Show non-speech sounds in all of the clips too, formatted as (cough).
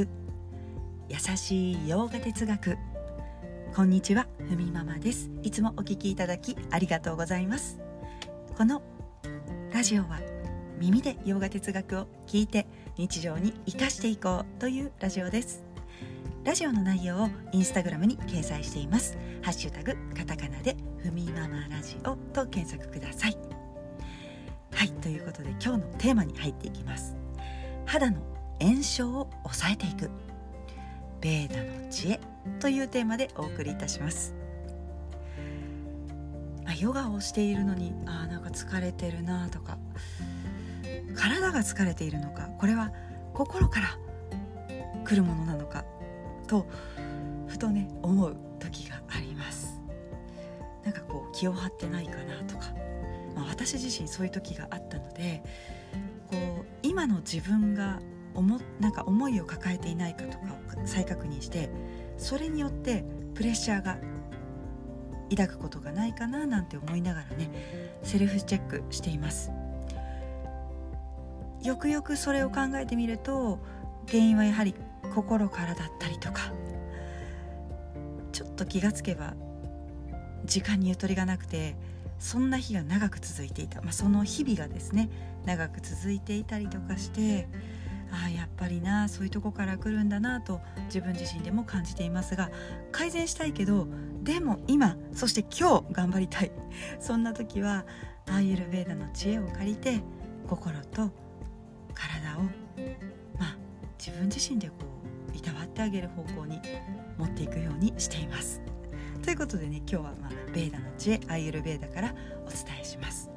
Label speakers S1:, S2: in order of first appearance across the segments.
S1: 優しい洋画哲学。こんにちはふみママです。いつもお聞きいただきありがとうございます。このラジオは耳で洋画哲学を聞いて日常に生かしていこうというラジオです。ラジオの内容をインスタグラムに掲載しています。ハッシュタグカタカナでふみママラジオと検索ください。はいということで今日のテーマに入っていきます。肌の炎症を抑えていく。ベーダの知恵というテーマでお送りいたします。あヨガをしているのにあなんか疲れてるなとか。体が疲れているのか。これは心から来るものなのか。とふとね思う時があります。なんかこう気を張ってないかなとか、まあ、私自身そういう時があったのでこう今の自分が思なんか思いを抱えていないかとかを再確認してそれによってプレッシャーが抱くことがないかななんて思いながらねセルフチェックしています。よくよくそれを考えてみると原因はやはり心からだったりとかちょっと気がつけば時間にゆとりがなくてそんな日が長く続いていた、まあ、その日々がですね長く続いていたりとかしてあやっぱりなそういうとこから来るんだなと自分自身でも感じていますが改善したいけどでも今そして今日頑張りたい (laughs) そんな時はアーユルベーダの知恵を借りて心と体をまあ自分自身でこういたわってあげる方向に持っていくようにしています。ということでね今日は、まあ、ベーダの知恵アーユルベーダからお伝えします。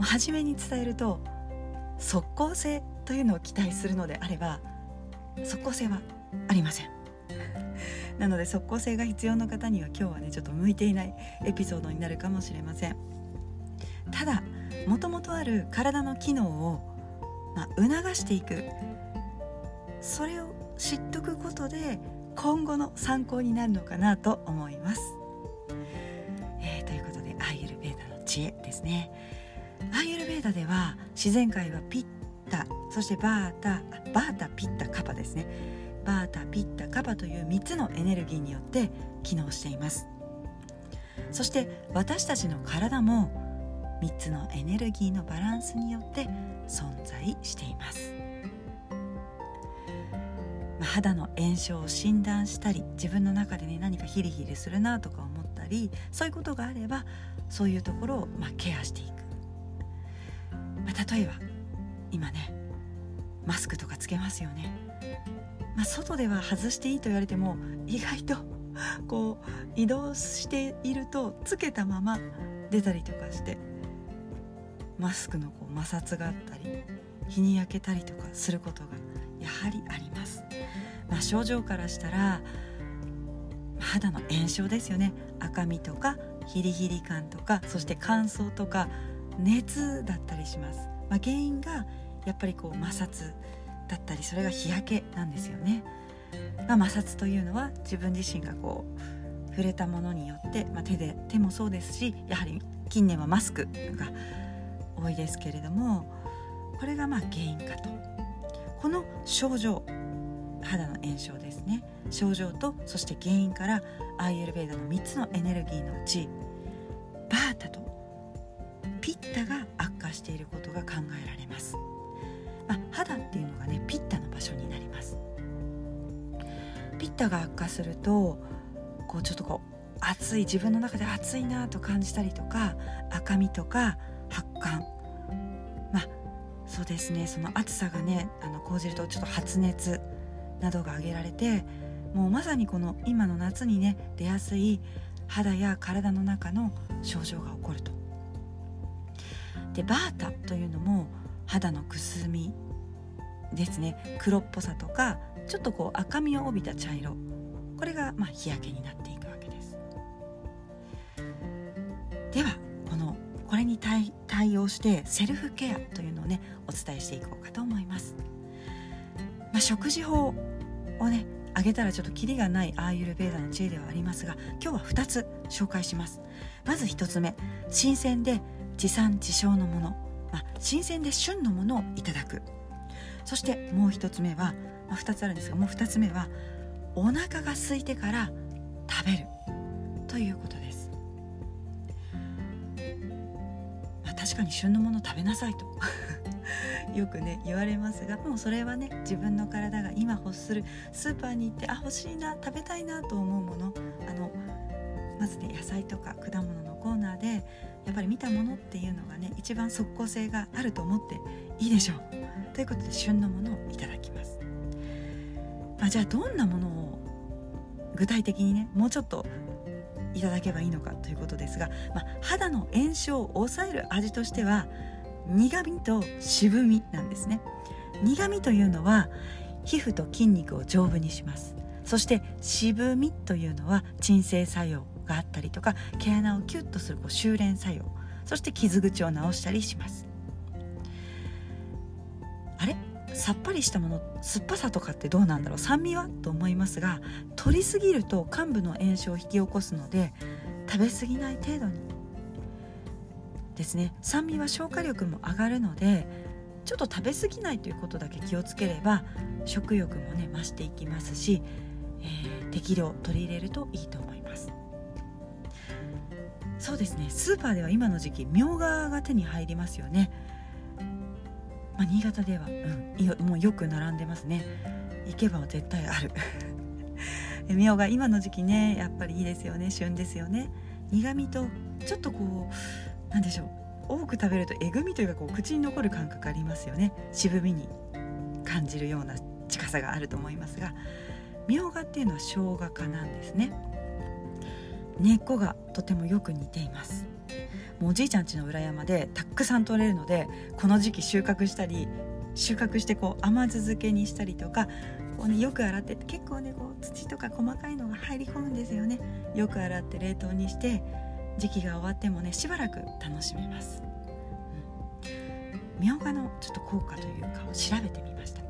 S1: 初めに伝えると即効性というのを期待するのであれば即効性はありません。(laughs) なので即効性が必要な方には今日はねちょっと向いていないエピソードになるかもしれません。ただもともとある体の機能を、まあ、促していく。それを知っとくことで今後の参考になるのかなと思います、えー、ということでアイルベーダの知恵ですね。アーユルベーダでは自然界はピッタそしてバータバータピッタカパですね。バータピッタカパという3つのエネルギーによって機能しています。そして私たちの体も3つのエネルギーのバランスによって存在しています。肌の炎症を診断したり自分の中でね何かヒリヒリするなとか思ったりそういうことがあればそういうところをまあケアしていく。まあ、例えば今ねマスクとかつけますよね、まあ、外では外していいと言われても意外とこう移動しているとつけたまま出たりとかしてマスクのこう摩擦があったり日に焼けたりとかすることがやはりあります、まあ、症状からしたら肌の炎症ですよね。赤みとかヒリヒリ感とかそして乾燥とか熱だったりします、まあ、原因がやっぱりこう摩擦だったりそれが日焼けなんですよね、まあ、摩擦というのは自分自身がこう触れたものによって、まあ、手で手もそうですしやはり近年はマスクが多いですけれどもこれがまあ原因かと。この症状肌の炎症ですね。症状とそして原因からアーユルベーダの3つのエネルギーのうちタが悪化していることが考えられます、まあ、肌っていうのがねピッタの場所になります。ピッタが悪化するとこうちょっとこう暑い自分の中で暑いなと感じたりとか赤みとか発汗。まあそうですね。その暑さがねあの講じるとちょっと発熱などが挙げられてもうまさにこの今の夏にね出やすい肌や体の中の症状が起こると。でバータというのも肌のくすみですね。黒っぽさとかちょっとこう赤みを帯びた茶色。これがまあ日焼けになっていくわけです。ではこのこれに対対応してセルフケアというのをねお伝えしていこうかと思います、まあ、食事法をねあげたらちょっとキリがないアーユルベーダの知恵ではありますが今日は2つ紹介します。まず1つ目新鮮で地産地消のもの、まあ、新鮮で旬のものをいただく。そしてもう一つ目は、まあ、2つあるんですがもう2つ目はお腹が空いてから食べる。ということです、まあ、確かに旬のもの食べなさいと。(laughs) よくね言われますがもうそれはね自分の体が今欲する。スーパーに行ってあ欲しいな食べたいなと思うもの。あのまずね野菜とか果物のコーナーでやっぱり見たものっていうのがね一番即効性があると思っていいでしょう。ということで旬のものをいただきます、まあ、じゃあどんなものを具体的にねもうちょっといただけばいいのかということですが、まあ、肌の炎症を抑える味としては苦味と渋みなんですね。苦味というのは皮膚と筋肉を丈夫にします。そして渋みというのは鎮静作用。があったりとか毛穴をキュッとするこう修練作用。そして傷口を治したりします。あれ？さっぱりしたもの酸っぱさとかってどうなんだろう？酸味は？と思いますが取りすぎると患部の炎症を引き起こすので食べ過ぎない程度に。ですね。酸味は消化力も上がるのでちょっと食べ過ぎないということだけ気をつければ食欲もね増していきますし、えー、適量取り入れるといいと思います。そうですね。スーパーでは今の時期みょうがが手に入りますよね、まあ、新潟では、うん、もうよく並んでますね。行けば絶対ある。(laughs) みょうが今の時期ねやっぱりいいですよね。旬ですよね。苦味とちょっとこう何でしょう。多く食べるとえぐみというかこう口に残る感覚ありますよね。渋みに感じるような近さがあると思いますがみょうがっていうのは生姜科なんですね。根っこがとてもよく似ています。もうおじいちゃん家の裏山でたくさん取れるのでこの時期収穫したり収穫してこう甘酢漬けにしたりとかこう、ね、よく洗って結構ねこう土とか細かいのが入り込むんですよね。よく洗って冷凍にして時期が終わってもねしばらく楽しめます。みょうがのちょっと効果というかを調べてみました。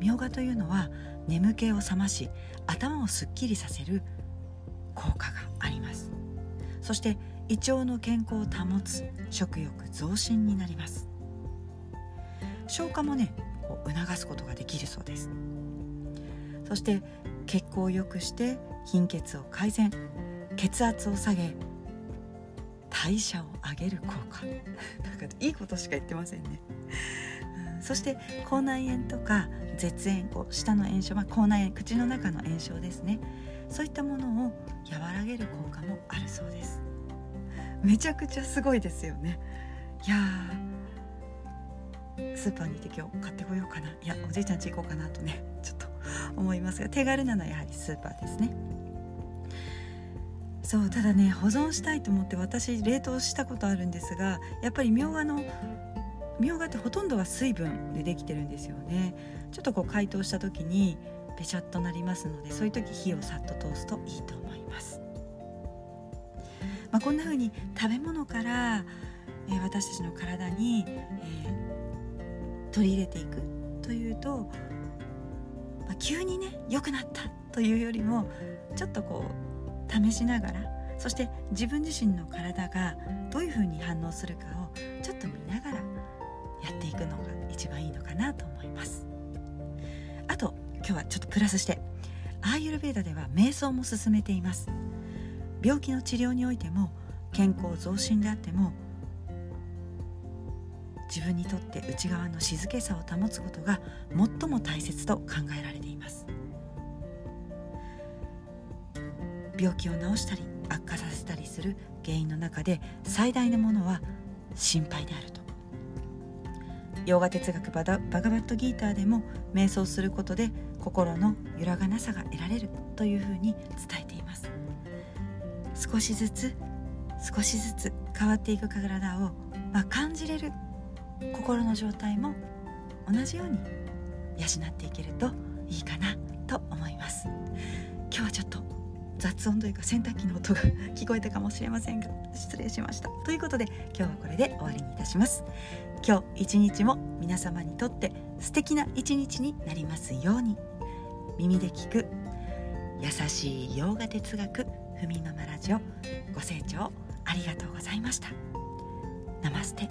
S1: みょうがというのは眠気を覚まし頭をすっきりさせるそして胃腸の健康を保つ食欲増進になります。消化もねこう促すことができるそうです。そして血行を良くして貧血を改善血圧を下げ代謝を上げる効果。(laughs) なんかいいことしか言ってませんね、うん、そして口内炎とか絶縁こう舌の炎症、まあ、口内炎口の中の炎症ですね。そういったものを和らげる効果もあるそうです。めちゃくちゃすごいですよね。いやスーパーに行って今日買ってこようかな。いやおじいちゃんち行こうかなとねちょっと思いますが手軽なのはやはりスーパーですね。そうただね保存したいと思って私冷凍したことあるんですがやっぱりみょうがのみょうがってほとんどは水分でできてるんですよね。ちょっとこう解凍した時にべちゃっとなりますのでそういう時火をさっと通すといいと思います、まあ、こんな風に食べ物から、えー、私たちの体に、えー、取り入れていくというと、まあ、急にね良くなったというよりもちょっとこう試しながらそして自分自身の体がどういうふうに反応するかをちょっと見ながらやっていくのが一番いいのかなと思います。あと今日はちょっとプラスしてアーユルベーダでは瞑想も進めています。病気の治療においても健康増進であっても自分にとって内側の静けさを保つことが最も大切と考えられています。病気を治したり悪化させたりする原因の中で最大のものは心配であると。ヨガ哲学ババガバットギーターでも瞑想することで心の揺らがなさが得られるというふうに伝えています。少しずつ少しずつ変わっていく体を、まあ、感じれる心の状態も同じように養っていけるといいかなと思います。今日はちょっと雑音というか洗濯機の音が (laughs) 聞こえたかもしれませんが。失礼しました。ということで今日はこれで終わりにいたします。今日一日も皆様にとって素敵な一日になりますように。耳で聞く優しい洋画哲学ふみママラジオご清聴ありがとうございました。ナマステ。